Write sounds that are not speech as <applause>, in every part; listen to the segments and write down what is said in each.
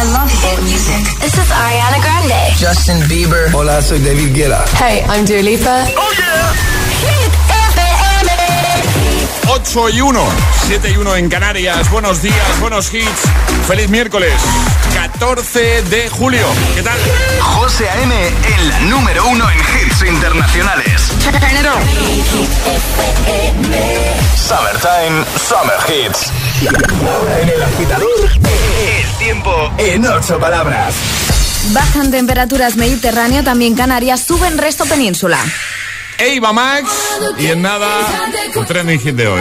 I love hit music. This is Ariana Grande. Justin Bieber. Hola, soy David Guetta. Hey, I'm Dua Lipa. Oh yeah. Hit FM. 8 y 1, 7 y 1 en Canarias. Buenos días, buenos hits. Feliz miércoles, 14 de julio. ¿Qué tal? José A.M. en la número uno en hits internacionales. Summertime, Summer Hits. En el agitador, tiempo en ocho palabras. Bajan temperaturas Mediterráneo, también Canarias, suben resto península. Eva Max y en nada, el trending hit de hoy.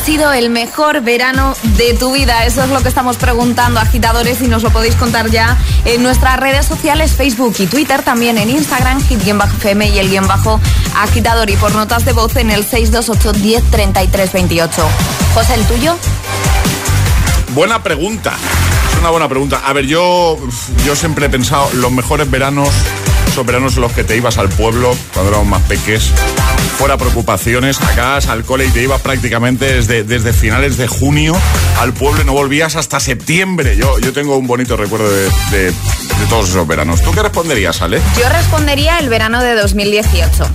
Sido el mejor verano de tu vida? Eso es lo que estamos preguntando, agitadores, y nos lo podéis contar ya en nuestras redes sociales, Facebook y Twitter, también en Instagram, hit-fm y el guion bajo agitador, y por notas de voz en el 628 10 33 28. José, ¿el tuyo? Buena pregunta. Es una buena pregunta. A ver, yo, yo siempre he pensado, los mejores veranos son veranos en los que te ibas al pueblo cuando éramos más peques. Fuera preocupaciones, acabas al cole y te ibas prácticamente desde, desde finales de junio al pueblo y no volvías hasta septiembre. Yo, yo tengo un bonito recuerdo de, de- de todos esos veranos. ¿Tú qué responderías, Ale? Yo respondería el verano de 2018,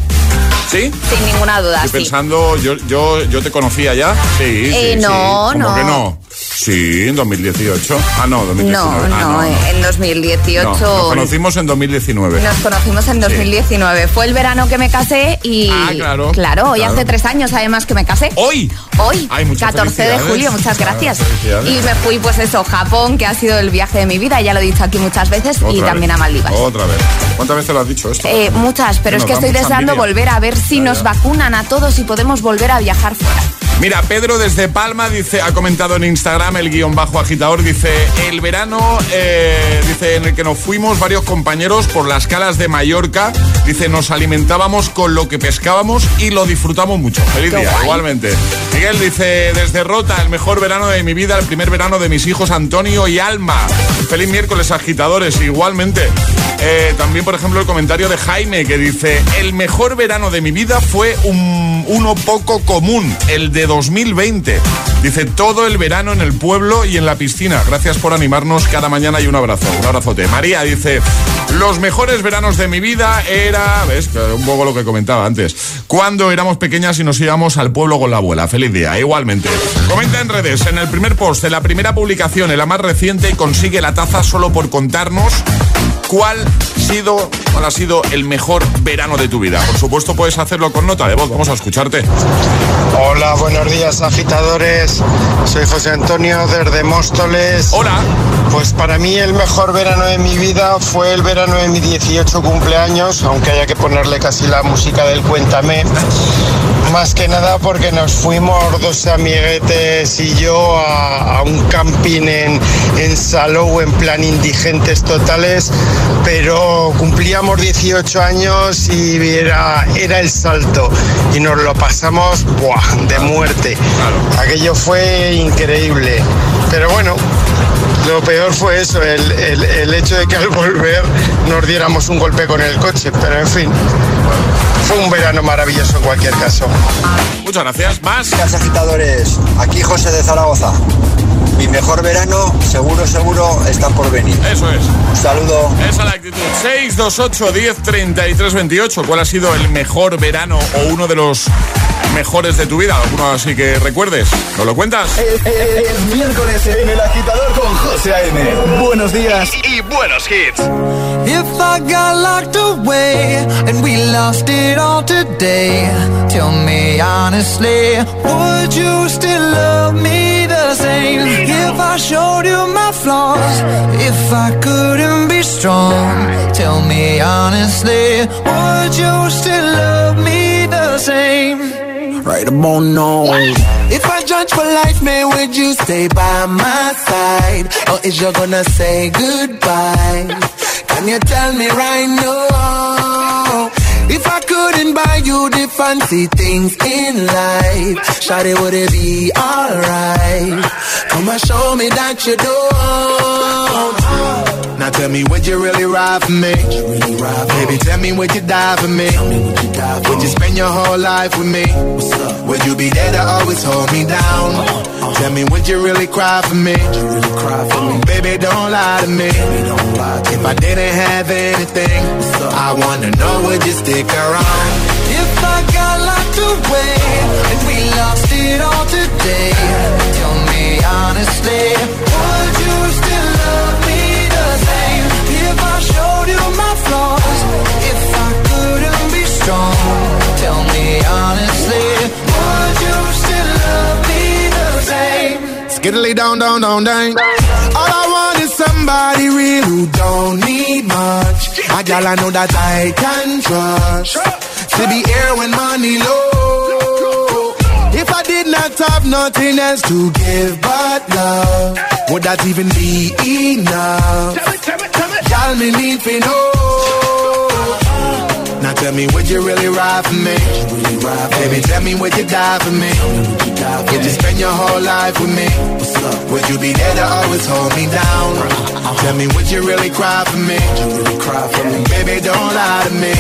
¿Sí? sin ninguna duda. Estoy sí. pensando, yo, yo, yo te conocía ya. Sí, Eh, sí, no, sí. ¿Cómo no. que no? Sí, en 2018. Ah, no, 2019. No, Ah, no, en 2018. No, nos conocimos en 2019. Nos conocimos en 2019. Fue el verano que me casé y. Ah, claro, Claro, hoy claro. hace tres años además que me casé. ¡Hoy! Hoy, Ay, muchas 14 de julio, muchas Claro, gracias. Y me fui, pues eso, Japón, que ha sido el viaje de mi vida, ya lo he dicho aquí muchas veces, y también a Maldivas. Otra vez. ¿Cuántas veces lo has dicho esto? Eh, muchas, pero es que estoy deseando envidia. volver a ver si Ya, nos ya. vacunan a todos y podemos volver a viajar fuera. Mira, Pedro desde Palma dice, ha comentado en Instagram el guion bajo agitador, dice, el verano, eh, dice, en el que nos fuimos varios compañeros por las calas de Mallorca, dice, nos alimentábamos con lo que pescábamos y lo disfrutamos mucho. Feliz Qué día, guay. igualmente. Miguel dice, desde Rota, el mejor verano de mi vida, el primer verano de mis hijos Antonio y Alma. Feliz miércoles, agitadores, igualmente. Eh, también, por ejemplo, el comentario de Jaime que dice: El mejor verano de mi vida fue un, uno poco común, el de 2020. Dice: Todo el verano en el pueblo y en la piscina. Gracias por animarnos cada mañana y un abrazo. Un abrazote. María dice: Los mejores veranos de mi vida era. ¿Ves? Un poco lo que comentaba antes. Cuando éramos pequeñas y nos íbamos al pueblo con la abuela. Feliz día, igualmente. Comenta en redes, en el primer post, en la primera publicación, en la más reciente, y consigue la taza solo por contarnos cuál ha sido, cuál ha sido el mejor verano de tu vida. Por supuesto, puedes hacerlo con nota de voz. Vamos a escucharte. Hola, buenos días agitadores. Soy José Antonio desde Móstoles. Hola. Pues para mí el mejor verano de mi vida fue el verano de mi 18 cumpleaños, aunque haya que ponerle casi la música del Cuéntame. Más que nada porque nos fuimos dos amiguetes y yo a, a un camping en, en Salou en plan indigentes totales, pero cumplíamos 18 años y era, era el salto y nos lo pasamos ¡buah! de muerte. Aquello fue increíble. Pero bueno, lo peor fue eso, el, el- el hecho de que al volver nos diéramos un golpe con el coche, pero en fin, fue un verano maravilloso en cualquier caso. Muchas gracias. Más. Buenas agitadores, aquí José de Zaragoza. Mi mejor verano, seguro, seguro, está por venir. Eso es. Un saludo. Esa es la actitud. 628 10 33 28. ¿Cuál ha sido el mejor verano o uno de los mejores de tu vida? ¿Alguno así que recuerdes? ¿Nos lo cuentas? Es miércoles en el agitador con José A.M. Buenos días. Y, y buenos hits. If I got locked away and we lost it all today, tell me honestly, would you still love me the same? If I showed you my flaws, if I couldn't be strong, tell me honestly, would you still love me the same? Right about now. If I judge for life, man, would you stay by my side? Or is you gonna say goodbye? Can you tell me right now? Couldn't buy you the fancy things in life, Shawty, would it be alright? Come and show me that you don't. Now tell me, would you really ride for me? Baby, tell me, would you die for me? Would you spend your whole life with me? Would you be there to always hold me down? Tell me, would you really cry for me? Baby, don't lie to me. If I didn't have anything, I wanna know, would you stick around? If I got locked away and we lost it all today, tell me honestly, would you still strong, tell me honestly, would you still love me the same? Skiddly down, down, down, down. All I want is somebody real who don't need much. A gal I know that I can trust. To be here when money low. If I did not have nothing else to give but love, would that even be enough? Tell Y'all me need to know. Tell me, would you really ride for me? Baby, tell me, would you die for me? Would you spend your whole life with me? Would you be there to always hold me down? Tell me, would you really cry for me? Baby, don't lie to me.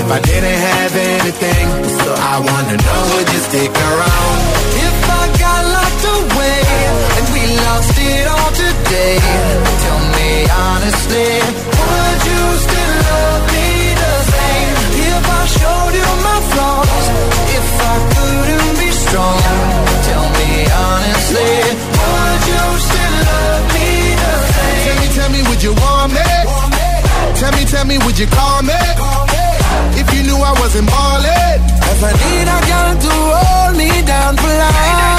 If I didn't have anything, so I wanna know, would you stick around? If I got locked away and we lost it all today, tell me honestly, if I couldn't be strong, tell me honestly, would you still love me the same? Tell me, tell me, would you want me? Tell me, tell me, would you call me? If you knew I wasn't ballin', if I need a girl to hold me down for life.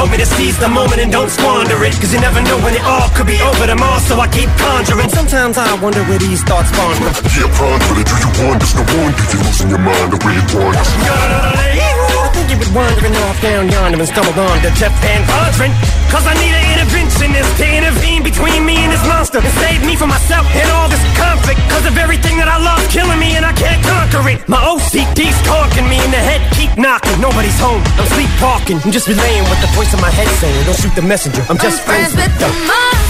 Told me to seize the moment and don't squander it. Cause you never know when it all could be over tomorrow, so I keep conjuring. Sometimes I wonder where these thoughts spawn from. Yeah, ponder it. Do you wonder? No wonder you're losing your mind the way it wanders. Was wandering off down yonder and stumbled on to Jeff Van Vondren. Cause I need an interventionist to intervene between me and this monster and save me from myself and all this conflict. Cause of everything that I love killing me and I can't conquer it. My OCD's talking me in the head, keep knocking. Nobody's home, I'm sleepwalking. I'm just relaying what the voice in my head saying. Don't shoot the messenger, I'm just I'm friends with the the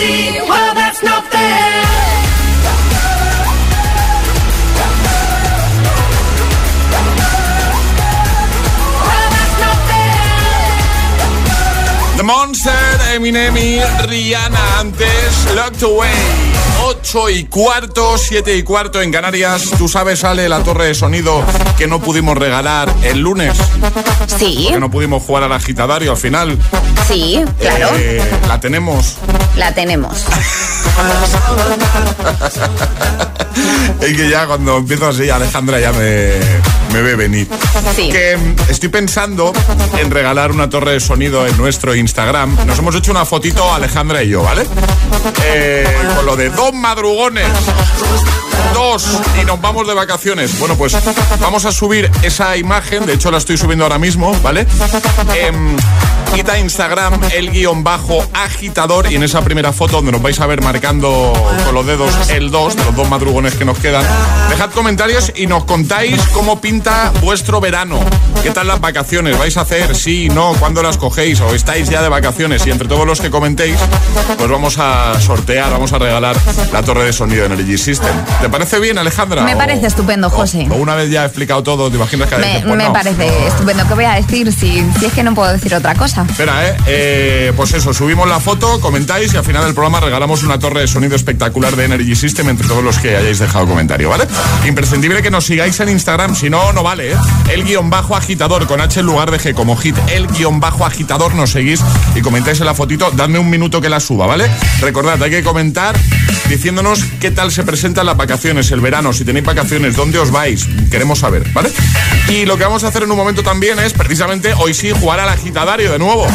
crazy. Well, that's not fair. Well. The Monster, Eminem y Rihanna antes, Locked Away. 8 y cuarto, 7 y cuarto en Canarias. Tú sabes, sale la torre de sonido que no pudimos regalar el lunes. Sí. Que no pudimos jugar al agitadario al final. Sí, claro. Eh, la tenemos. La tenemos. <laughs> Es que ya cuando empiezo así, Alejandra ya me, me ve venir. Sí. Que mm, estoy pensando en regalar una torre de sonido en nuestro Instagram. Nos hemos hecho una fotito, Alejandra y yo, ¿vale? Eh, con lo de dos madrugones. Dos y nos vamos de vacaciones. Bueno, pues vamos a subir esa imagen. De hecho, la estoy subiendo ahora mismo, ¿vale? Em, quita Instagram el guion bajo agitador y en esa primera foto donde nos vais a ver marcando con los dedos el 2 de los dos madrugones que nos quedan, dejad comentarios y nos contáis cómo pinta vuestro verano. ¿Qué tal las vacaciones? ¿Vais a hacer? Sí, no, ¿cuándo las cogéis? ¿O estáis ya de vacaciones? Y entre todos los que comentéis, pues vamos a sortear, vamos a regalar la torre de sonido Energy System. ¿Te parece bien, Alejandra? Me O- parece estupendo, José. o una vez ya he explicado todo, ¿te imaginas que Me, dices, pues me no? parece estupendo. ¿Qué voy a decir si, si es que no puedo decir otra cosa? Espera, ¿eh? Eh, Pues eso, subimos la foto, comentáis y al final del programa regalamos una torre de sonido espectacular de Energy System entre todos los que hayáis dejado comentario, ¿vale? Imprescindible que nos sigáis en Instagram, si no no, vale, ¿eh? El guion bajo agitador con H en lugar de G como hit. El guion bajo agitador nos seguís y comentáis en la fotito. Dadme un minuto que la suba, ¿vale? Recordad, hay que comentar diciéndonos qué tal se presentan las vacaciones, el verano, si tenéis vacaciones, dónde os vais. Queremos saber, ¿vale? Y lo que vamos a hacer en un momento también es precisamente hoy sí jugar al agitadario de nuevo.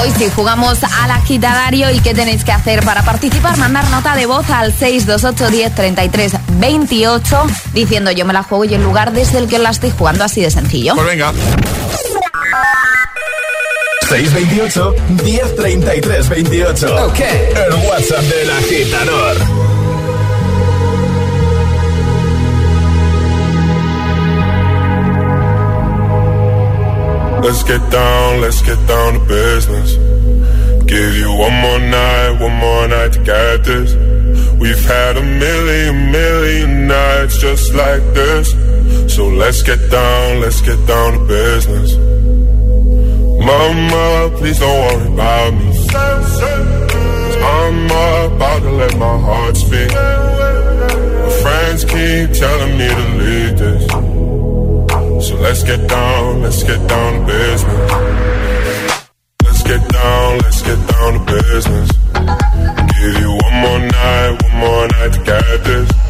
Hoy sí jugamos al agitadario y qué tenéis que hacer para participar, mandar nota de voz al 628 10 33 28 diciendo yo me la juego y el lugar desde el que la estoy jugando así de sencillo. Pues venga. 628 1033 28. Ok. El WhatsApp del agitador. Let's get down, let's get down to business. Give you one more night, one more night to get this. We've had a million, million nights just like this. So let's get down, let's get down to business. Mama, please don't worry about me. I'm about to let my heart speak. My friends keep telling me to leave this. So let's get down, let's get down to business. Let's get down, let's get down to business. Give you one more night, one more night to get this.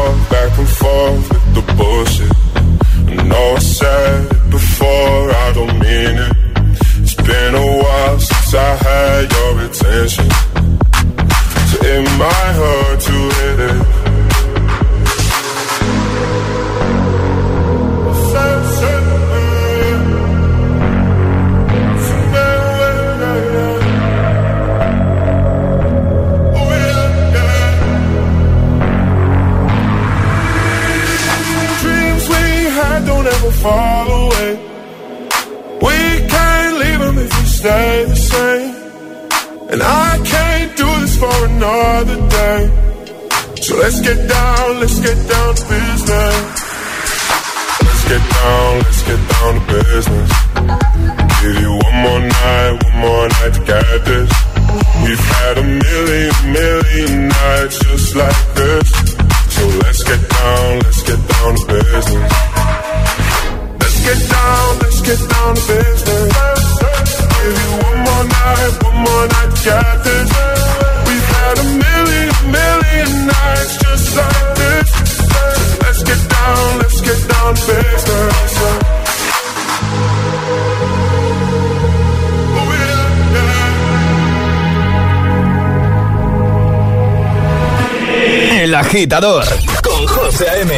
agitador con José A.M.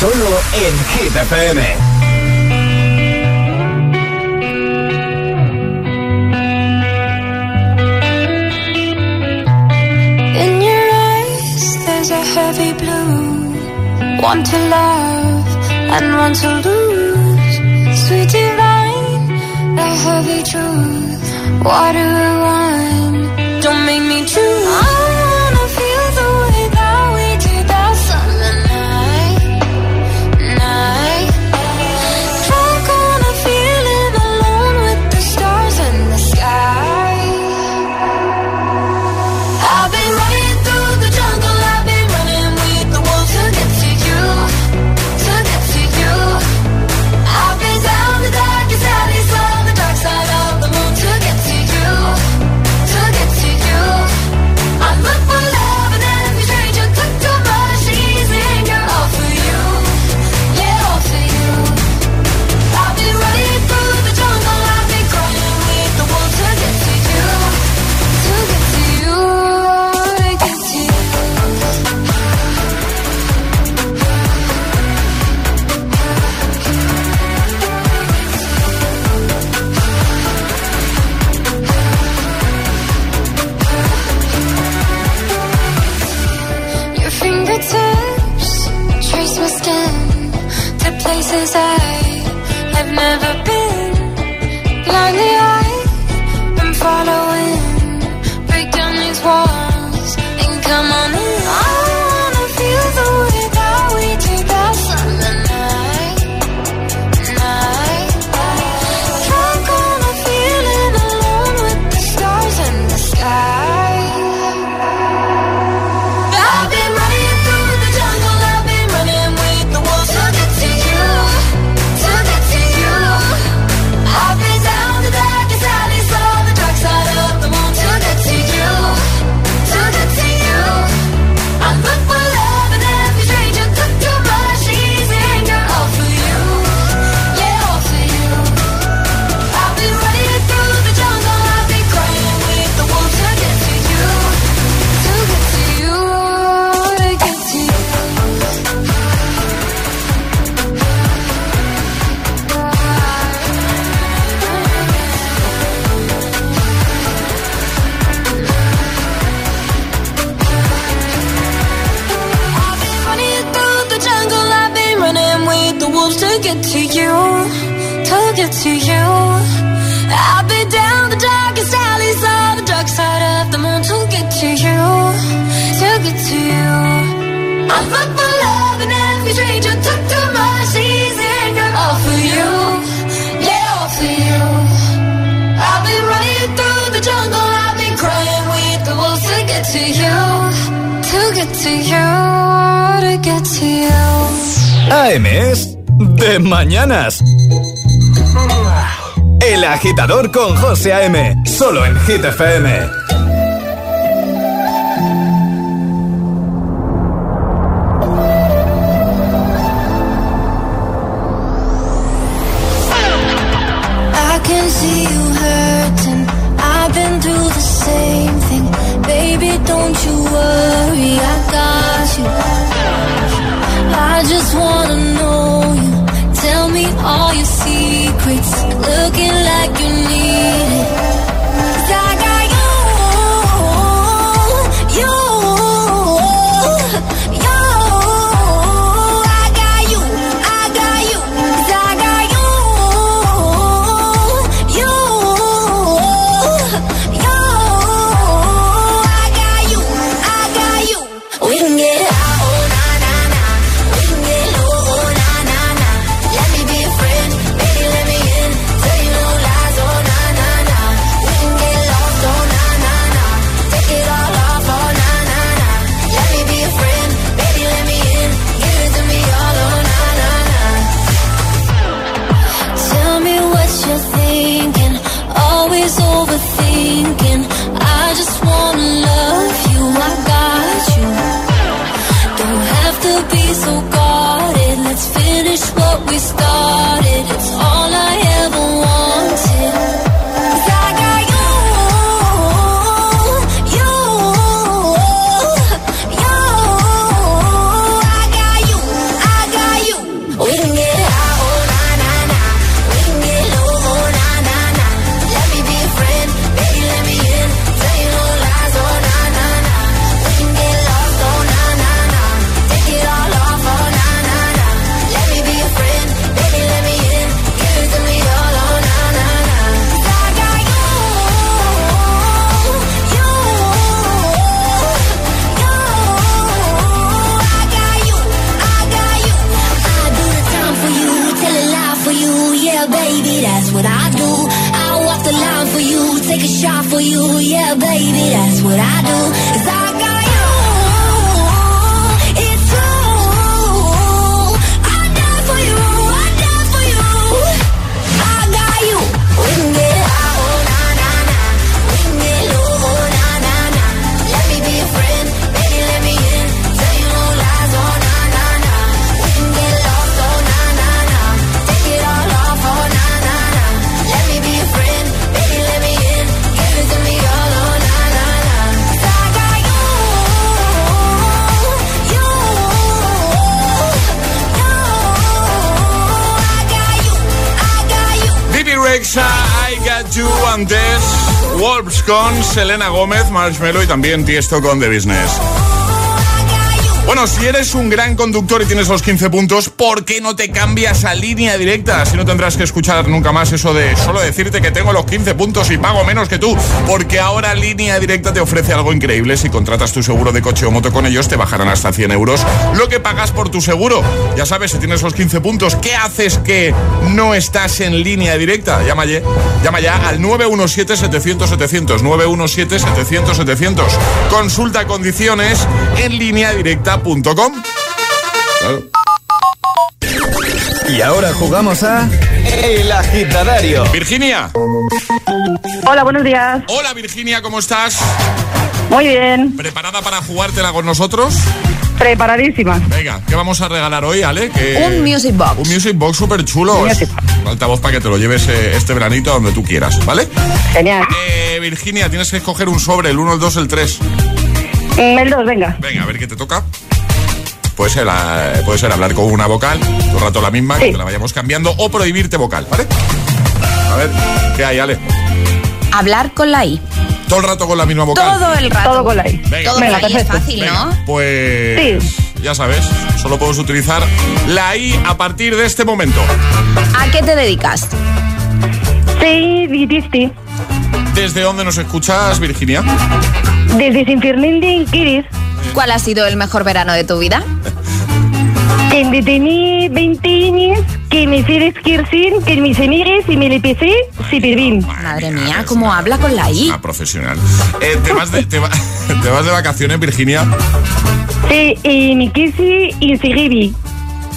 Solo en Hit FM. In your eyes, there's a heavy blue. One to love and one to lose. Sweet divine, the heavy truth. Water and wine, get to you, to get to you. I'll be down the darkest alleys of the dark side of the moon to get to you, to get to you. I fuck for love and every stranger took too much easy anger all for you, yeah, all for you. I've been running through the jungle, I've been crying with the wolves to get to you, to get to you, to get to you. AM es de mañanas. El agitador con José A.M. Solo en Hit FM. Selena Gómez, Marshmello y también Tiesto con The Business. Bueno, si eres un gran conductor y tienes los 15 puntos, ¿por qué no te cambias a línea directa? Si no tendrás que escuchar nunca más eso de solo decirte que tengo los 15 puntos y pago menos que tú. Porque ahora línea directa te ofrece algo increíble. Si contratas tu seguro de coche o moto con ellos, te bajarán hasta 100 euros lo que pagas por tu seguro. Ya sabes, si tienes los 15 puntos, ¿qué haces que no estás en línea directa? Llama ya, llama ya al 917-700-700. 917-700-700. Consulta condiciones en línea Claro. Y ahora jugamos a El Agitadario. Virginia. Hola, buenos días. Hola Virginia, ¿cómo estás? Muy bien. ¿Preparada para jugártela con nosotros? Preparadísima. Venga, ¿qué vamos a regalar hoy, Ale? Que- Un Music Box. Un Music Box súper chulo. Altavoz para que te lo lleves eh, este veranito a donde tú quieras, ¿vale? Genial. Eh, Virginia, tienes que escoger un sobre, el 1, el 2, el 3. El 2, venga. Venga, a ver qué te toca. Puede ser, puede ser hablar con una vocal, todo el rato la misma, que Sí. te la vayamos cambiando, o prohibirte vocal, ¿vale? A ver, ¿qué hay, Ale? Hablar con la I. Todo el rato con la misma vocal. Todo el rato. Todo con la I. Venga. Todo Venga, con la I es perfecto. fácil, Venga, ¿no? pues. ya sabes, solo puedes utilizar la I a partir de este momento. ¿A qué te dedicas? Sí, Vitisti. ¿Desde dónde nos escuchas, Virginia? Desde Sinfirlindi, Kiris. ¿Cuál ha sido el mejor verano de tu vida? Que me tenía 20 años, que me fui Kirsin, que mis amigos y me le empecé Sipirvin. Madre mía, cómo habla con la I. Una profesional. Eh, ¿te, vas de, te, va- <laughs> te vas de vacaciones, Virginia? Sí, y mi kisi y Siribi.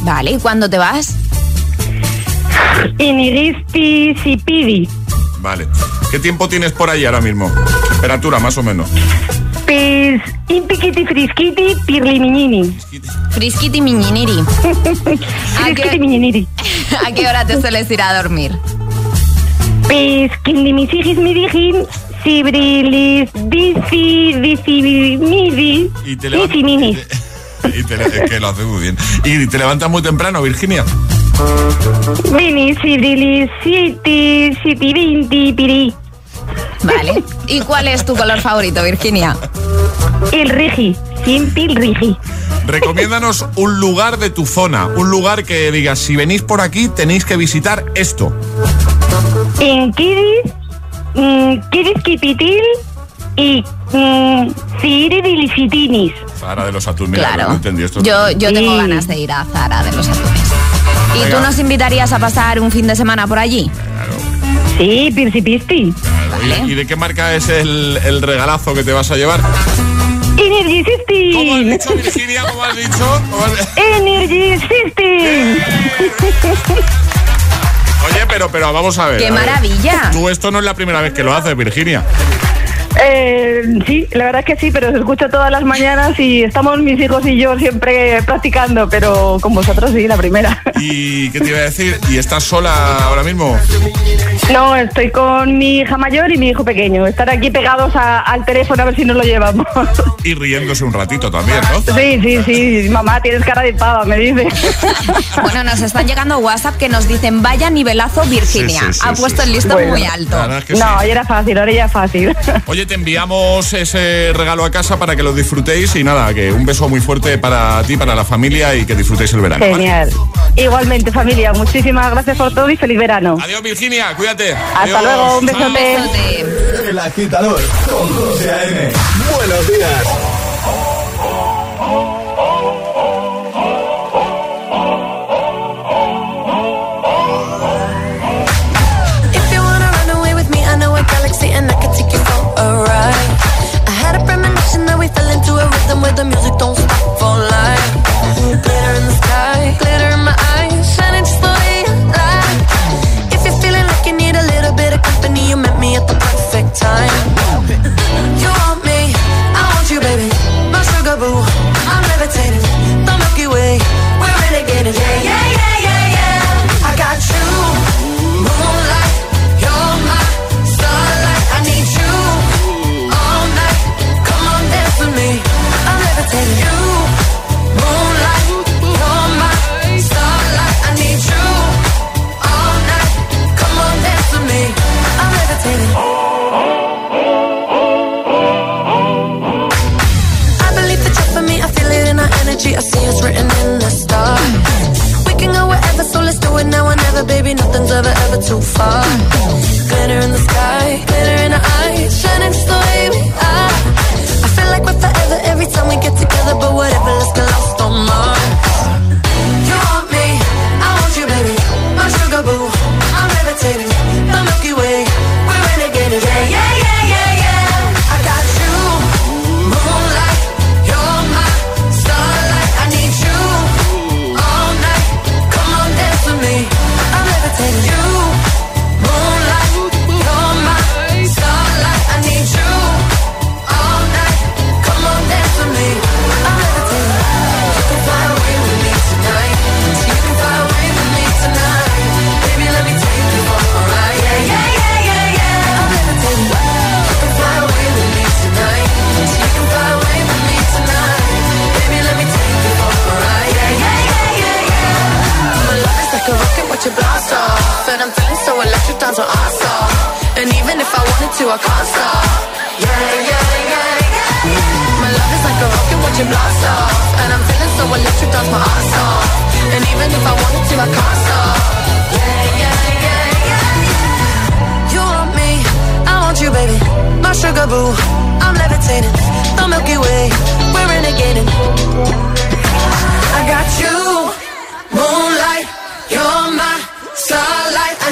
Vale, ¿y cuándo te vas? Y mi rispi Sipidi. Vale. ¿Qué tiempo tienes por ahí ahora mismo? Temperatura, más o menos. Pues, un piquiti frisquiti, pirli miñini. Frisquiti miñiniri. <laughs> ¿A Frisquiti miñiniri. <laughs> ¿A qué hora te sueles ir a dormir? Pues, que de mis hijos me dijeron, Sibrilis, Dici, Dici, Midi, Y te Dici, Minis. <laughs> Y te, es que lo hace muy bien. ¿Y te levantas muy temprano, Virginia? Vini, Sibrilis, Siete, Siete, Vinti, Piri. Vale. ¿Y cuál es tu color favorito, Virginia? El Rigi, siempre el Rigi. Recomiéndanos un lugar de tu zona, un lugar que digas, si venís por aquí tenéis que visitar esto. En Kiris, mm, Kiris Kipitil y mm, Siri de Licitinis. Zara de los Atunes. Claro. no entendí esto. Yo, yo tengo ganas de ir a Zara de los Atunes. ¿Y tú nos invitarías a pasar un fin de semana por allí? Sí, Pirsipisti. Claro. ¿Y, y de qué marca es el, el regalazo que te vas a llevar? Energy ¿Cómo has System. dicho, Virginia? ¿Cómo has dicho? ¿Cómo has- Energy System. Oye, pero, pero vamos a ver. ¡Qué a ver. maravilla! Tú esto no es la primera vez que lo haces, Virginia. Eh, sí, la verdad es que sí, pero se escucha todas las mañanas y estamos mis hijos y yo siempre practicando, pero con vosotros sí, la primera. ¿Y qué te iba a decir? ¿Y estás sola ahora mismo? No, estoy con mi hija mayor y mi hijo pequeño. Estar aquí pegados a- al teléfono a ver si nos lo llevamos. Y riéndose un ratito también, ¿no? Sí, sí, sí. Mamá, tienes cara de pava, me dice. Bueno, nos están llegando WhatsApp que nos dicen vaya nivelazo Virginia. Sí, sí, sí, ha puesto sí. el listón Bueno. muy alto. Es que No, sí. ahora era fácil, ahora ya es fácil. Oye, te enviamos ese regalo a casa para que lo disfrutéis y nada, que un beso muy fuerte para ti, para la familia y que disfrutéis el verano. ¿vale? Genial. Igualmente, familia, muchísimas gracias por todo y feliz verano. Adiós, Virginia, cuídate. Hasta Adiós. luego, un besote. El agitador con José A.M. Buenos días. taboo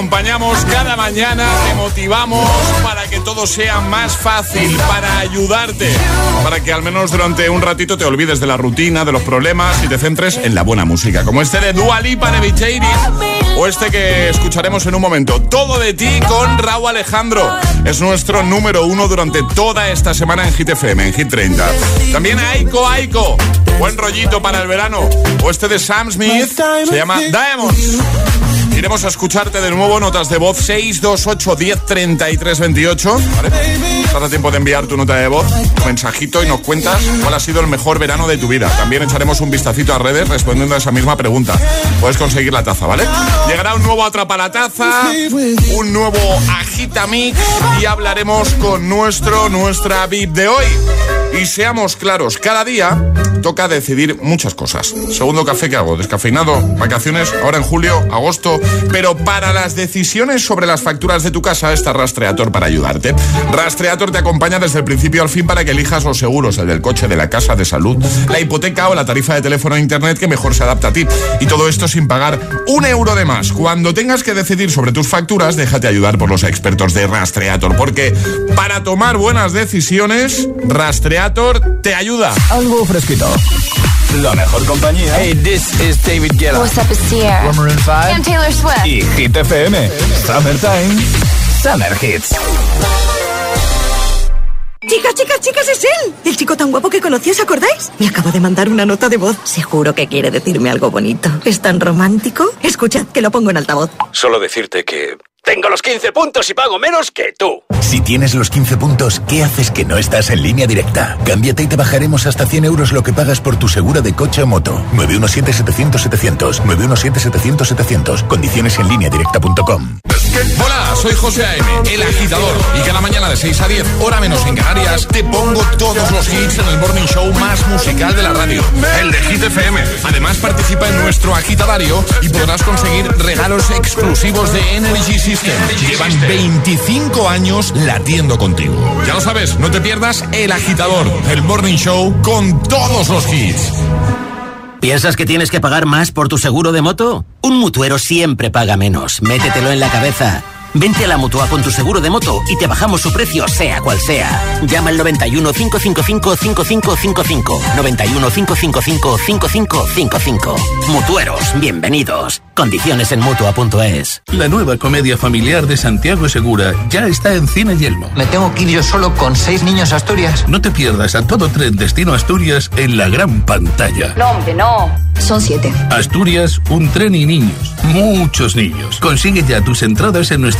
Acompañamos cada mañana, te motivamos para que todo sea más fácil, para ayudarte, para que al menos durante un ratito te olvides de la rutina, de los problemas y te centres en la buena música, como este de Dua Lipa de Bicheiris o este que escucharemos en un momento. Todo de ti con Raúl Alejandro. Es nuestro número uno durante toda esta semana en Hit FM, en Hit 30. También Aiko Aiko, buen rollito para el verano. O este de Sam Smith, se llama Diamonds. Iremos a escucharte de nuevo, notas de voz 628 10 33 28. ¿vale? Estás a tiempo de enviar tu nota de voz, tu mensajito y nos cuentas cuál ha sido el mejor verano de tu vida. También echaremos un vistacito a redes respondiendo a esa misma pregunta. Puedes conseguir la taza, ¿vale? Llegará un nuevo Atrapa Taza, un nuevo Agita Mix y hablaremos con nuestro, nuestra VIP de hoy. Y seamos claros, cada día toca decidir muchas cosas. Segundo café que hago, descafeinado, vacaciones, ahora en julio, agosto. Pero para las decisiones sobre las facturas de tu casa está Rastreator para ayudarte. Rastreator te acompaña desde el principio al fin para que elijas los seguros, el del coche, de la casa, de salud, la hipoteca o la tarifa de teléfono e internet que mejor se adapta a ti. Y todo esto sin pagar un euro de más. Cuando tengas que decidir sobre tus facturas, déjate ayudar por los expertos de Rastreator, porque para tomar buenas decisiones, Rastreator te ayuda. Algo fresquito. La mejor compañía. Hey, this is David Guetta. What's up, it's Sierra. From Maroon 5. And Taylor Swift. Y Hit FM. Summertime. Summer Hits. Chicas, chicas, chicas, es él. El chico tan guapo que conocí, ¿os acordáis? Me acaba de mandar una nota de voz. Seguro que quiere decirme algo bonito. ¿Es tan romántico? Escuchad, que lo pongo en altavoz. Solo decirte que tengo los 15 puntos y pago menos que tú. Si tienes los 15 puntos, ¿qué haces que no estás en línea directa? Cámbiate y te bajaremos hasta 100 euros lo que pagas por tu seguro de coche o moto. 917-700-700. 917-700-700. Condiciones en línea directa.com. Hola, soy José A.M., el agitador. Y cada mañana de 6 a 10, hora menos en Canarias, te pongo todos los hits en el morning show más musical de la radio. El de Hit FM. Además, participa en nuestro agitadario y podrás conseguir regalos exclusivos de Energy System. Llevan 25 años latiendo contigo. Ya lo sabes, no te pierdas el agitador, el morning show con todos los hits. ¿Piensas que tienes que pagar más por tu seguro de moto? Un mutuero siempre paga menos. Métetelo en la cabeza. Vente a la mutua con tu seguro de moto y te bajamos su precio, sea cual sea. Llama al 91 555 5555. 91 555 5555. Mutueros, bienvenidos. Condiciones en mutua.es. La nueva comedia familiar de Santiago Segura ya está en Cine Yelmo. Me tengo que ir yo solo con seis niños a Asturias. No te pierdas a todo tren destino Asturias en la gran pantalla. No, hombre, no. Son siete. Asturias, un tren y niños. Muchos niños. Consigue ya tus entradas en nuestra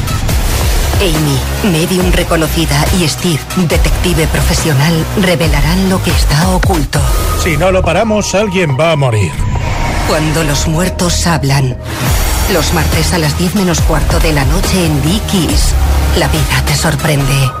Amy, medium reconocida, y Steve, detective profesional, revelarán lo que está oculto. Si no lo paramos, alguien va a morir. Cuando los muertos hablan. Los martes a las 10 menos cuarto de la noche en Dickies. La vida te sorprende.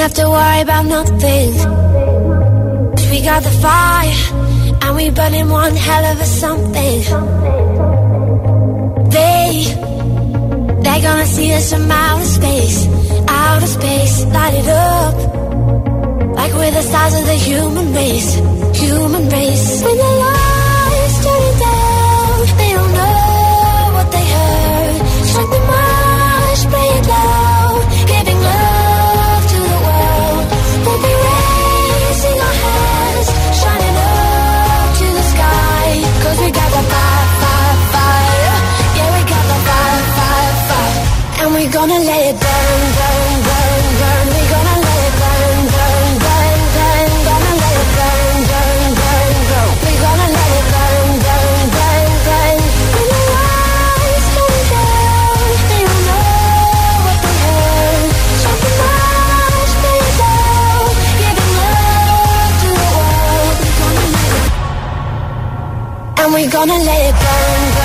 Have to worry about nothing. we got the fire, and we burning one hell of a something. They're gonna see us from outer space, outer space, light it up. Like we're the stars of the human race, human race. When the lights turning down, they don't gonna let it burn, burn, burn, burn. We're gonna let it burn, burn, burn, burn. Gonna let it burn, burn, burn, burn. We're gonna let it burn, burn, burn, burn. When the lights come down, they don't know what they heard. The march, play it giving love to the world. We're gonna let it, and we're gonna let it burn, burn,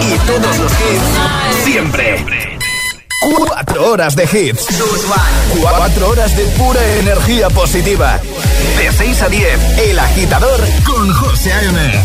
Y todos los hits. Siempre. Cuatro horas de hits. Cuatro horas de pura energía positiva. De 6 a 10. El agitador con José A.M.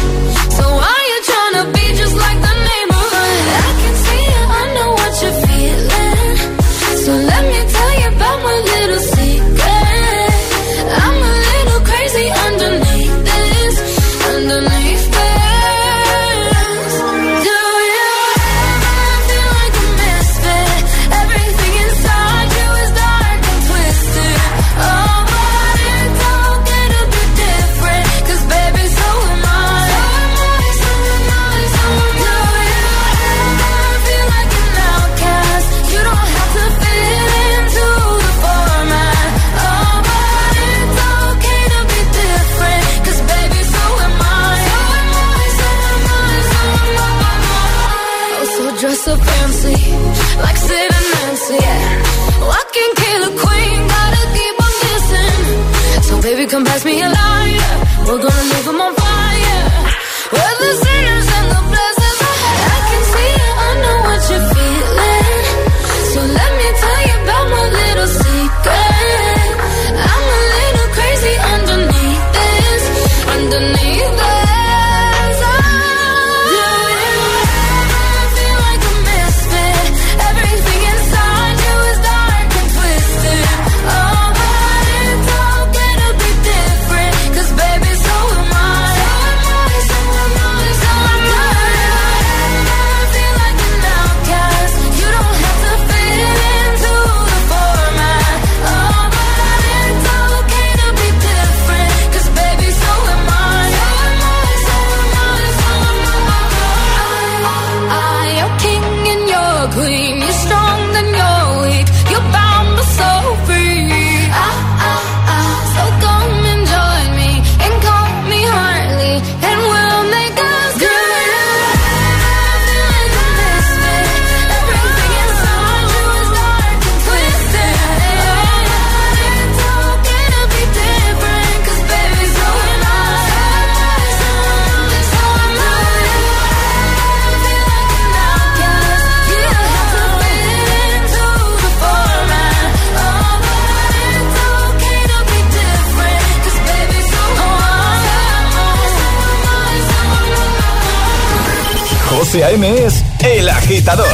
José A.M. es El Agitador.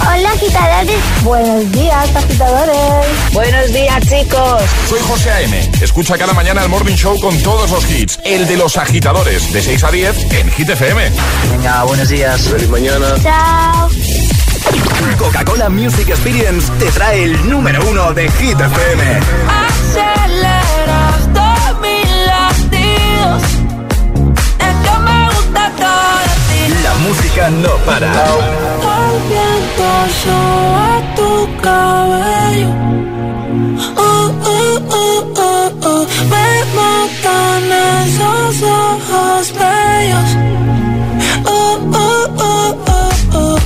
Hola agitadores. Buenos días agitadores. Buenos días chicos. Soy José A.M. Escucha cada mañana el Morning Show con todos los hits. El de los agitadores, de 6 a 10 en Hit FM. Venga, buenos días. Feliz mañana. Chao. Coca-Cola Music Experience te trae el número uno de Hit FM. Música no para. El viento soba tu cabello. Uh, uh, uh, uh, uh. Me matan esos ojos bellos. Uh, uh, uh, uh, uh.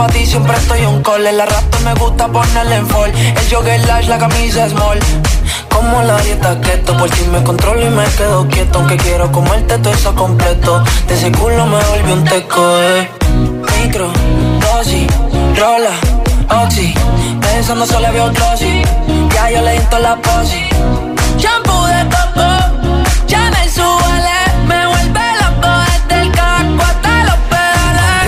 para ti siempre estoy un call. El rato me gusta ponerle en fall. El jogger lash, la camisa small. Como la dieta keto, por ti me controlo y me quedo quieto. Aunque quiero comerte todo eso completo. De ese culo me volvió un teco, eh. Micro, dosis, rola, oxi. Pensando solo veo glossy. Ya yo le di la posi. Shampoo de coco,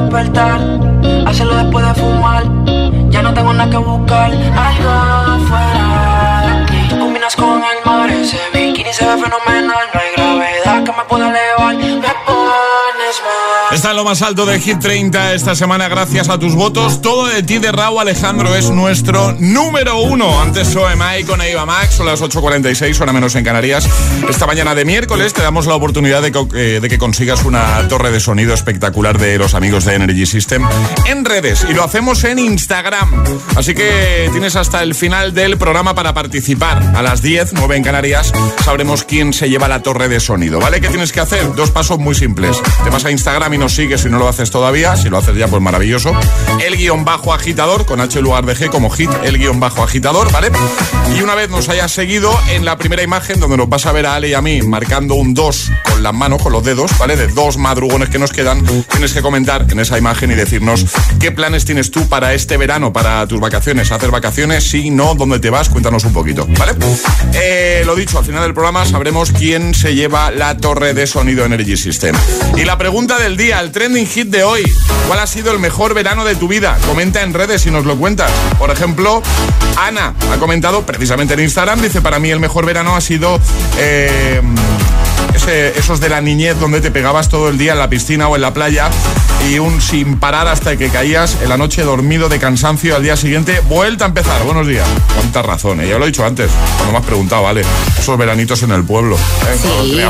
Despertar, hacerlo después de fumar. Ya no tengo nada que buscar, algo fuera de aquí. Combinas con el mar, ese bikini se ve fenomenal. No hay gravedad que me pueda elevar. Está en lo más alto de Hit 30 esta semana gracias a tus votos. Todo de ti de Raúl Alejandro es nuestro número uno. Antes OMI con Eva Max, son las 8.46, hora menos en Canarias. Esta mañana de miércoles te damos la oportunidad de, co- eh, de que consigas una torre de sonido espectacular de los amigos de Energy System en redes. Y lo hacemos en Instagram. Así que tienes hasta el final del programa para participar. A las 10, 9 en Canarias, sabremos quién se lleva la torre de sonido. ¿Vale? ¿Qué tienes que hacer? Dos pasos muy simples. Te vas a Instagram y nos sigues si no lo haces todavía. Si lo haces ya, pues maravilloso. El guion bajo agitador, con H en lugar de G como hit, el guion bajo agitador, ¿vale? Y una vez nos hayas seguido, en la primera imagen, donde nos vas a ver a Ale y a mí marcando un 2 con las manos, con los dedos, ¿vale? De dos madrugones que nos quedan, tienes que comentar en esa imagen y decirnos qué planes tienes tú para este verano, para tus vacaciones. ¿Hacer vacaciones? Si no, ¿dónde te vas? Cuéntanos un poquito, ¿vale? Eh, lo dicho, al final del programa sabremos quién se lleva la torre de sonido Energy System. Y la pregunta del día, el trending hit de hoy. ¿Cuál ha sido el mejor verano de tu vida? Comenta en redes y nos lo cuentas. Por ejemplo, Ana ha comentado precisamente en Instagram, dice, para mí el mejor verano ha sido... eh, ese- esos de la niñez donde te pegabas todo el día en la piscina o en la playa y un sin parar hasta que caías en la noche dormido de cansancio al día siguiente, vuelta a empezar. Buenos días. Cuántas razones, ya lo he dicho antes, cuando me has preguntado, vale, esos veranitos en el pueblo. ¿eh? Sí,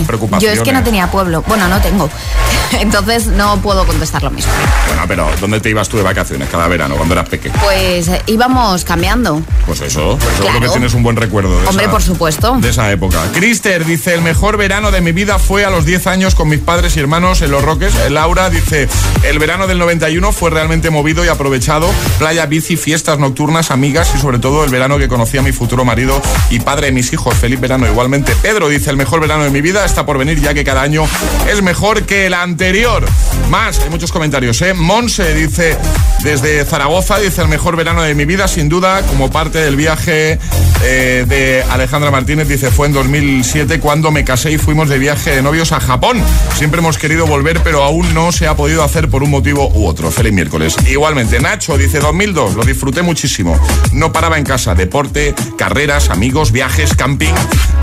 yo es que no tenía pueblo. Bueno, no tengo. <laughs> Entonces no puedo contestar lo mismo. Bueno, pero ¿dónde te ibas tú de vacaciones cada verano cuando eras pequeño? Pues eh, íbamos cambiando. Pues eso, pues seguro Claro. que tienes un buen recuerdo de Hombre, esa- por supuesto. de esa época. Crister dice, el mejor verano de mi vida fue a los 10 años con mis padres y hermanos en Los Roques. Laura dice, el verano del 91 fue realmente movido y aprovechado. Playa, bici, fiestas nocturnas, amigas y sobre todo el verano que conocí a mi futuro marido y padre de mis hijos. Feliz verano igualmente. Pedro dice, el mejor verano de mi vida está por venir ya que cada año es mejor que el anterior. Más, hay muchos comentarios, ¿eh? Monse dice, desde Zaragoza, dice, el mejor verano de mi vida, sin duda, como parte del viaje eh, de Alejandra Martínez, dice, fue en 2007 cuando me casé y fuimos de viaje de novios a Japón. Siempre hemos querido volver, pero aún no se ha podido hacer por un motivo u otro. Feliz miércoles. Igualmente, Nacho dice, 2002, lo disfruté muchísimo. No paraba en casa, deporte, carreras, amigos, viajes, camping.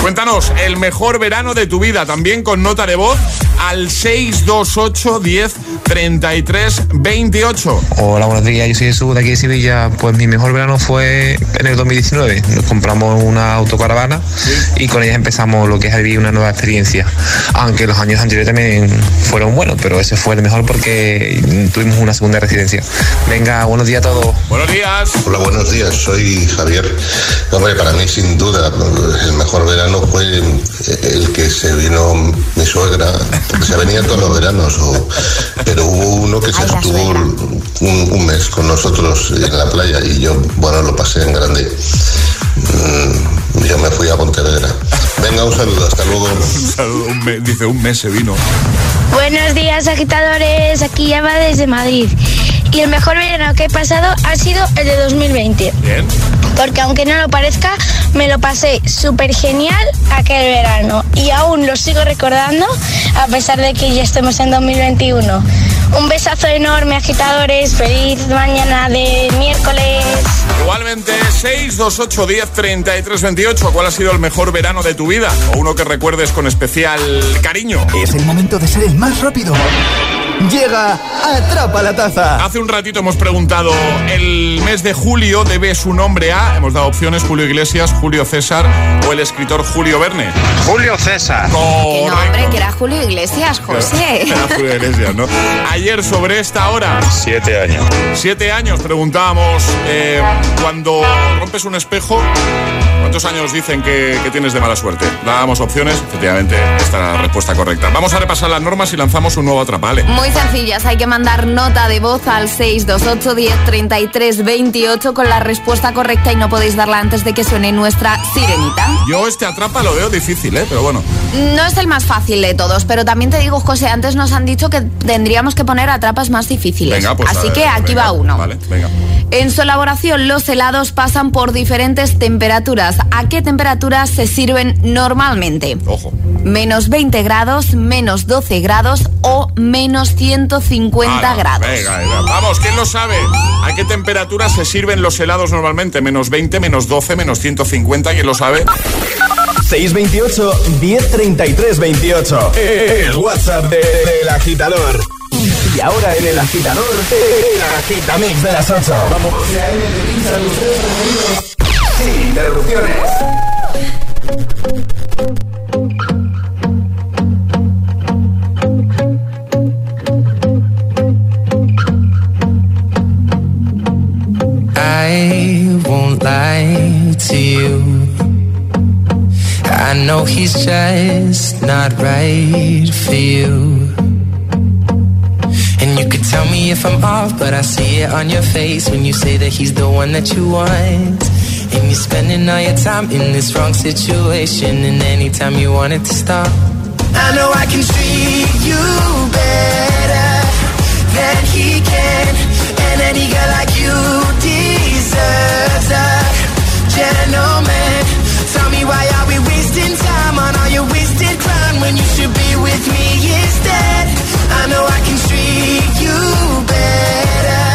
Cuéntanos, el mejor verano de tu vida, también con nota de voz al 628 10 33 28. Hola, buenos días. Yo soy Jesús de aquí de Sevilla. Pues mi mejor verano fue en el 2019. Nos compramos una autocaravana y con ella empezamos lo que es vivir una nueva experiencia. Aunque los años anteriores también fueron buenos, pero ese fue el mejor porque tuvimos una segunda residencia. Venga, buenos días a todos. Buenos días. Hola, buenos días. Soy Javier. Hombre, para mí, sin duda, el mejor verano fue el que se vino mi suegra, porque se venía todos los veranos, o- pero hubo uno que se estuvo un, un mes con nosotros en la playa y yo, bueno, lo pasé en grande. Mm, Yo me fui a Pontevedra. Venga, un saludo, hasta luego. <laughs> Un saludo, un mes- dice, un mes se vino. Buenos días, agitadores. Aquí llama desde Madrid. Y el mejor verano que he pasado ha sido el de 2020. Bien. Porque aunque no lo parezca, me lo pasé súper genial aquel verano. Y aún lo sigo recordando, a pesar de que ya estemos en 2021. Un besazo enorme, agitadores. Feliz mañana de miércoles. Igualmente, 628 10 33 28. ¿Cuál ha sido el mejor verano de tu vida? O uno que recuerdes con especial cariño. Es el momento de ser el más rápido. Llega Atrapa la Taza. Hace un ratito hemos preguntado, el mes de julio debe su nombre a, hemos dado opciones, Julio Iglesias, Julio César o el escritor Julio Verne. Julio César. Que no, hombre, que era Julio Iglesias, José. Era Julio Iglesias, ¿no? Ayer sobre esta hora, Siete años. siete años, preguntábamos, eh, cuando rompes un espejo, ¿cuántos años dicen que, que tienes de mala suerte? Dábamos opciones, efectivamente, esta era la respuesta correcta. Vamos a repasar las normas y lanzamos un nuevo atrapale. Muy sencillas, hay que mandar nota de voz al 628 10 33 28 con la respuesta correcta y no podéis darla antes de que suene nuestra sirenita. Yo este atrapa lo veo difícil, ¿eh? Pero bueno. No es el más fácil de todos, pero también te digo, José, antes nos han dicho que tendríamos que poner atrapas más difíciles. Venga, pues. Así que aquí venga, va uno. Vale, venga. En su elaboración, los helados pasan por diferentes temperaturas. ¿A qué temperaturas se sirven normalmente? Ojo. Menos 20 grados, menos 12 grados o menos 150 Ala, grados. Venga, venga. Vamos, ¿quién lo sabe? ¿A qué temperatura se sirven los helados normalmente? Menos 20, menos 12, menos 150, ¿quién lo sabe? 628 1033 28. El WhatsApp de- del agitador. Y ahora en el agitador, el agitamix de las 8. Vamos. Interrupciones. I won't lie to you. I know he's just not right for you. And you could tell me if I'm off, but I see it on your face when you say that he's the one that you want. And you're spending all your time in this wrong situation, and anytime you want it to stop. I know I can treat you better than he can, and any girl like you deserves a gentleman. Tell me why are we wasting time on all your wasted crown when you should be with me instead? I know I can treat you better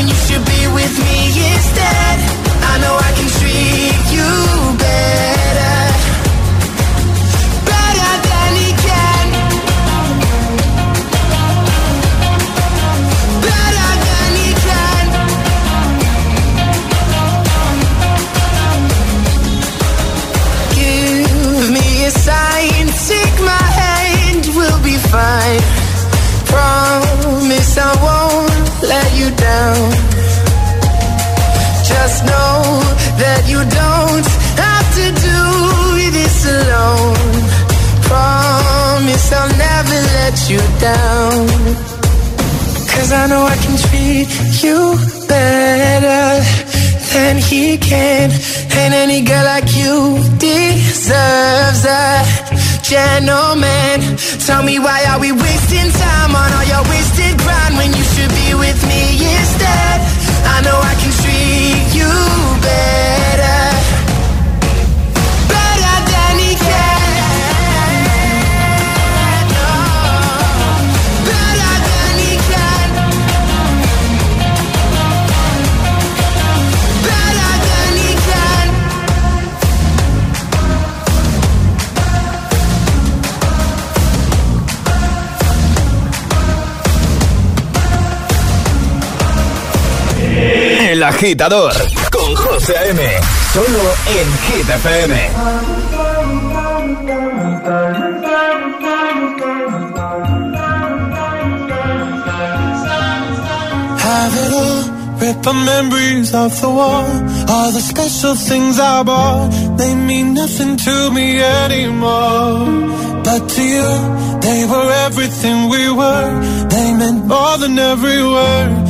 when you should be with me instead? Tell me why agitador con José A.M. Solo en Hit FM. Have it all, rip the memories of the war. All the special things I bought, they mean nothing to me anymore. But to you, they were everything we were. They meant more than every word.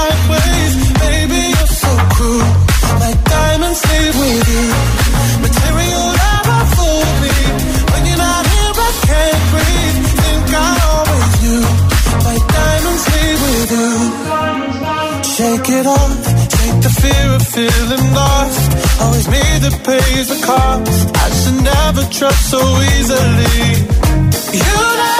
move in dark ways. Baby, you're so cruel. My diamonds leave with you. Material never fooled me. When you're not here, I can't breathe. Think I always knew. My diamonds leave with you. Shake it off. Take the fear of feeling lost. Always me that pays the cost. I should never trust so easily. You lied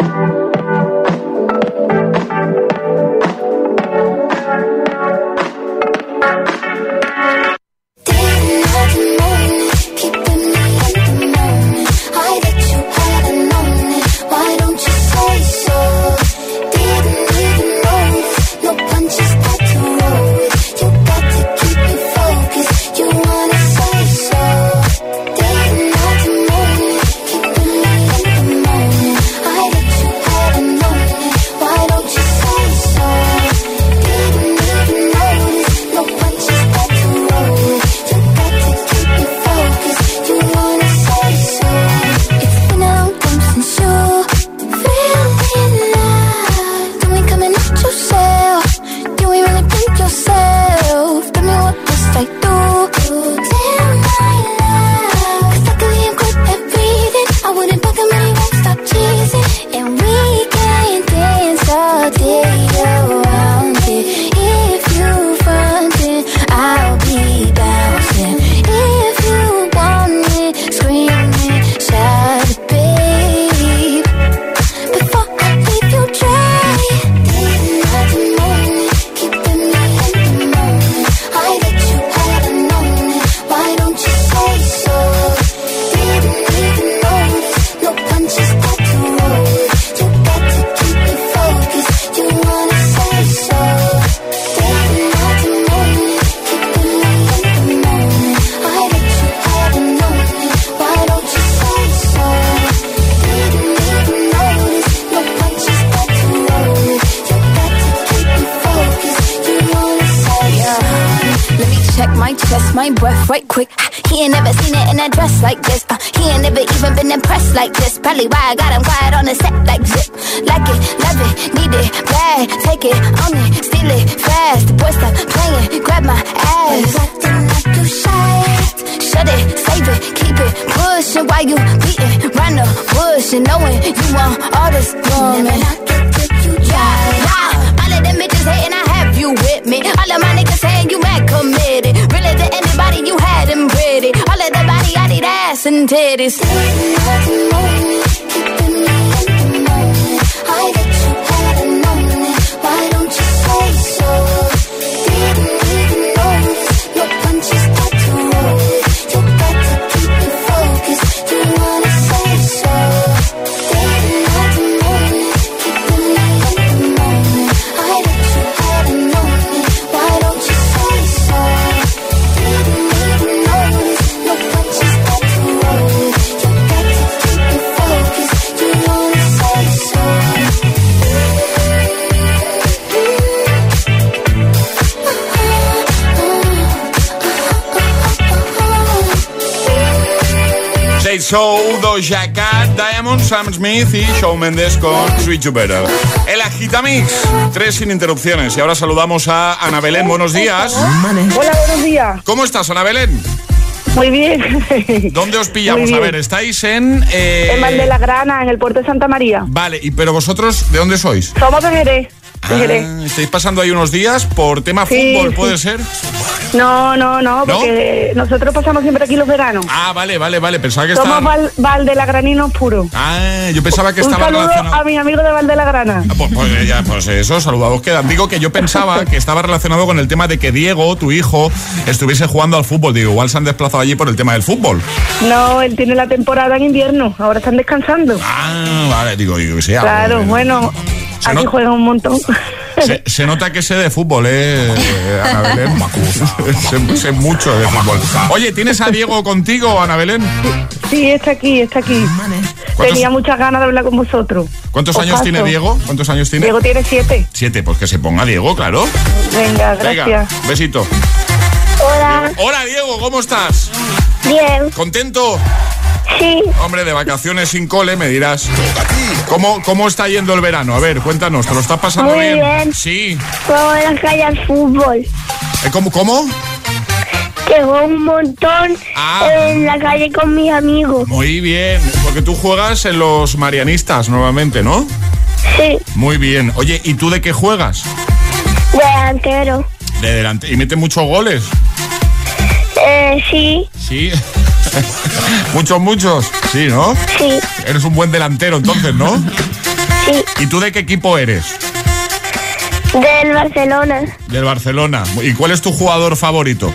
Probably why I got him quiet on the set like zip. Like it, love it, need it, bad. Take it, own it, steal it, fast. The boy stop playing, grab my ass. Acting like you shy. Shut it, save it, keep it pushing while you beating round the bush and knowing you want all this woman. Yeah, yeah. All of them bitches hating, I have you with me. All of my niggas saying you mad committed. And titties. Show, Doja Cat, Diamond, Sam Smith y Shawn Mendes con Sweet Better. El Agitamix, tres sin interrupciones. Y ahora saludamos a Ana Belén. Buenos días. Hola, buenos días. ¿Cómo estás, Ana Belén? Muy bien. ¿Dónde os pillamos? A ver, estáis en... eh, En Val de la Grana, en el puerto de Santa María. Vale, y pero vosotros, ¿de dónde sois? Somos de Jerez. Ah, estáis pasando ahí unos días por tema Sí, fútbol, sí. ¿puede ser? No, no, no, porque nosotros pasamos siempre aquí los veranos. Ah, vale, vale, vale. Pensaba que Somos estaban... Val, de la Graninos puro. Ah, yo pensaba que Un estaba saludo relacionado... a mi amigo de Val de la Grana. Ah, Pues, pues, ya, pues eso, saludados quedan. Digo que yo pensaba que estaba relacionado con el tema de que Diego, tu hijo, estuviese jugando al fútbol. Digo, igual se han desplazado allí por el tema del fútbol. No, él tiene la temporada en invierno, ahora están descansando. Ah, vale, digo, yo que algo claro, de- bueno, Se aquí no- juegan un montón. Se, se nota que sé de fútbol, ¿eh, Ana Belén? <laughs> sé, sé mucho de fútbol. Oye, ¿tienes a Diego contigo, Ana Belén? Sí, está aquí, está aquí. ¿Cuántos- Tenía muchas ganas de hablar con vosotros. ¿Cuántos Os años paso. tiene Diego? ¿Cuántos años tiene? Diego tiene siete. Siete, pues que se ponga Diego, claro. Venga, gracias. Venga, besito. Hola. Hola, Diego, ¿cómo estás? Bien. ¿Contento? Sí. Hombre, de vacaciones sin cole, me dirás. ¿Cómo, ¿Cómo está yendo el verano? A ver, cuéntanos, ¿te lo estás pasando Muy bien. Sí. Juego en la calle al fútbol. Eh, ¿Cómo? ¿Cómo? Que juego un montón Ah. en la calle con mis amigos. Muy bien, porque tú juegas en los marianistas normalmente, ¿no? Sí. Muy bien. Oye, ¿y tú de qué juegas? Delantero. De delante. ¿Y mete muchos goles? Eh, sí. Sí. <laughs> <laughs> muchos, muchos. Sí, ¿no? Sí. Eres un buen delantero entonces, ¿no? Sí. ¿Y tú de qué equipo eres? Del Barcelona. Del Barcelona. ¿Y cuál es tu jugador favorito?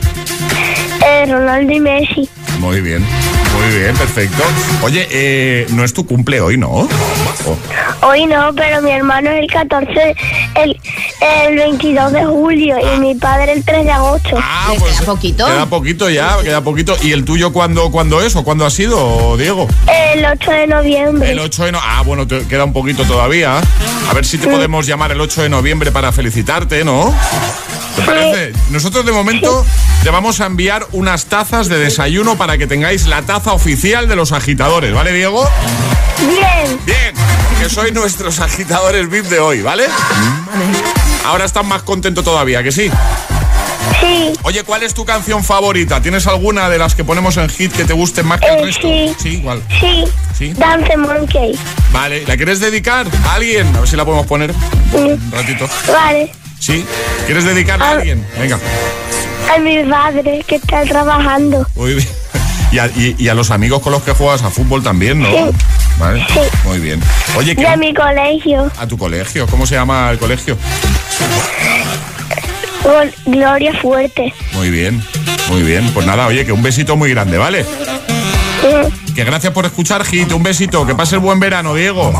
Eh, Ronaldo y Messi. Muy bien, muy bien, perfecto. Oye, eh, no es tu cumple hoy, ¿no? Oh, Hoy no, pero mi hermano es el 14, el, el 22 de julio y mi padre el 3 de agosto. Ah, pues poquito? Queda poquito ya, queda poquito. ¿Y el tuyo cuándo, cuándo es o cuándo ha sido, Diego? El 8 de noviembre. El 8 de noviembre. Ah, bueno, te queda un poquito todavía. A ver si te podemos llamar el 8 de noviembre para felicitarte, ¿no? ¿Te parece? Nosotros de momento te vamos a enviar unas tazas de desayuno para que tengáis la taza oficial de los agitadores, ¿vale, Diego? Bien. Bien, que sois nuestros agitadores VIP de hoy, ¿vale? Ahora estás más contento todavía, ¿que sí? Sí. Oye, ¿cuál es tu canción favorita? ¿Tienes alguna de las que ponemos en hit que te guste más que el Eh, resto? sí. Sí, igual. Sí. Sí. Dance Monkey. Vale, ¿la quieres dedicar a alguien? A ver si la podemos poner un ratito. Vale. ¿Sí? ¿Quieres dedicarla a Ah. alguien? Venga. A mi padre que está trabajando. Muy bien. Y a, y- y a los amigos con los que juegas a fútbol también, ¿no? Sí. Vale. Muy bien. Oye, Y ¿qué- a mi colegio. a tu colegio, ¿cómo se llama el colegio? Gloria Fuerte. Muy bien, muy bien. Pues nada, oye, que un besito muy grande, ¿vale? Que gracias por escuchar, Hit. Un besito. Que pase el buen verano, Diego.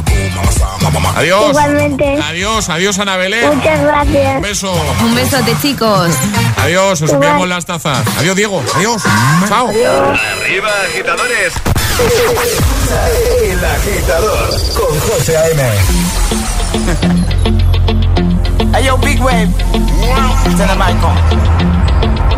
Adiós. Igualmente. Adiós, adiós, Ana Belén. Muchas gracias. Un beso. Un besote, chicos. Adiós, os enviamos las tazas. Adiós, Diego. Adiós. Chao. Arriba, agitadores. El agitador con José A.M. Hey yo, big wave. Come.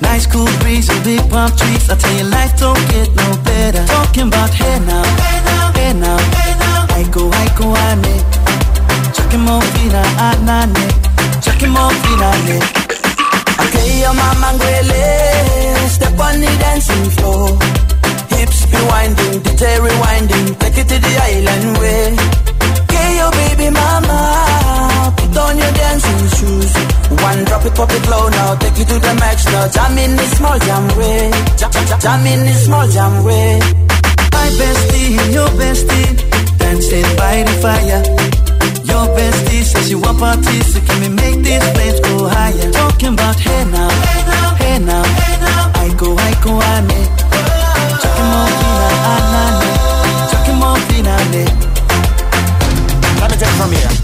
Nice cool breeze and big palm trees. I tell you, life don't get no better. Talking about hey now, hey now, hey now, hey now. I go, I go, ane. Chucking more fina, anane. Chucking more fina, ne. Okay, your mama ngwele. Step on the dancing floor. Hips be winding, DJ rewinding. Take it to the island way. Okay, your baby mama. Put on your dancing shoes. One drop it, pop it low now. Take you to the max now. Jam in the small jam way. Jam, jam, jam in the small jam way. My bestie your bestie dancing by the fire. Your bestie says she want parties, so can we make these flames go higher? Talking about hey now, hey now, hey now, hey now. I go, I go, ane. Chucking more fina, anane. Chucking more fina, ne. Let me take it from here.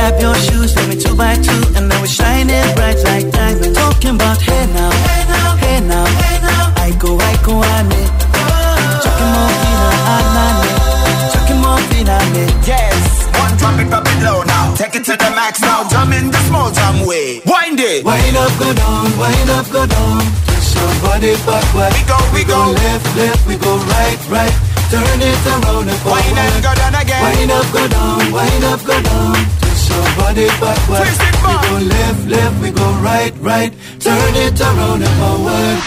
Grab your shoes, let me two by two, and now we're shining bright like diamonds. Talking about hey now, hey now, hey now, hey now. I go, I go, ane. Chucking more fina, anane. Chucking more fina. Yes, one drop it, drop it low now Take it to the max now, Jump in the small jam way Wind it Wind up, go down, wind up, go down. Twist your body backward. We go, we go. left, left, we go right, right. Turn it around and forward. Wind up, go down again Wind up, go down, wind up, go down. Twist your body backward. Twist it we go left, left, we go right, right. Turn it around and forward.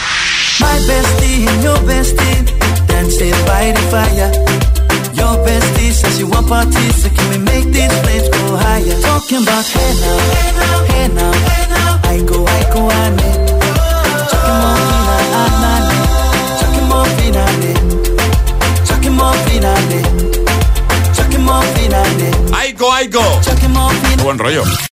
My bestie and your bestie dancing by the fire. Your bestie says you want parties, so can we make these flames go higher? Talking about hey now, hey now, hey now, hey now. I go, I go, ane. Chucking more fina, anane. Chucking more fina, ne. Chucking more fina, ne. Chucking more fina, ne. Aiko, Aiko. Buen rollo.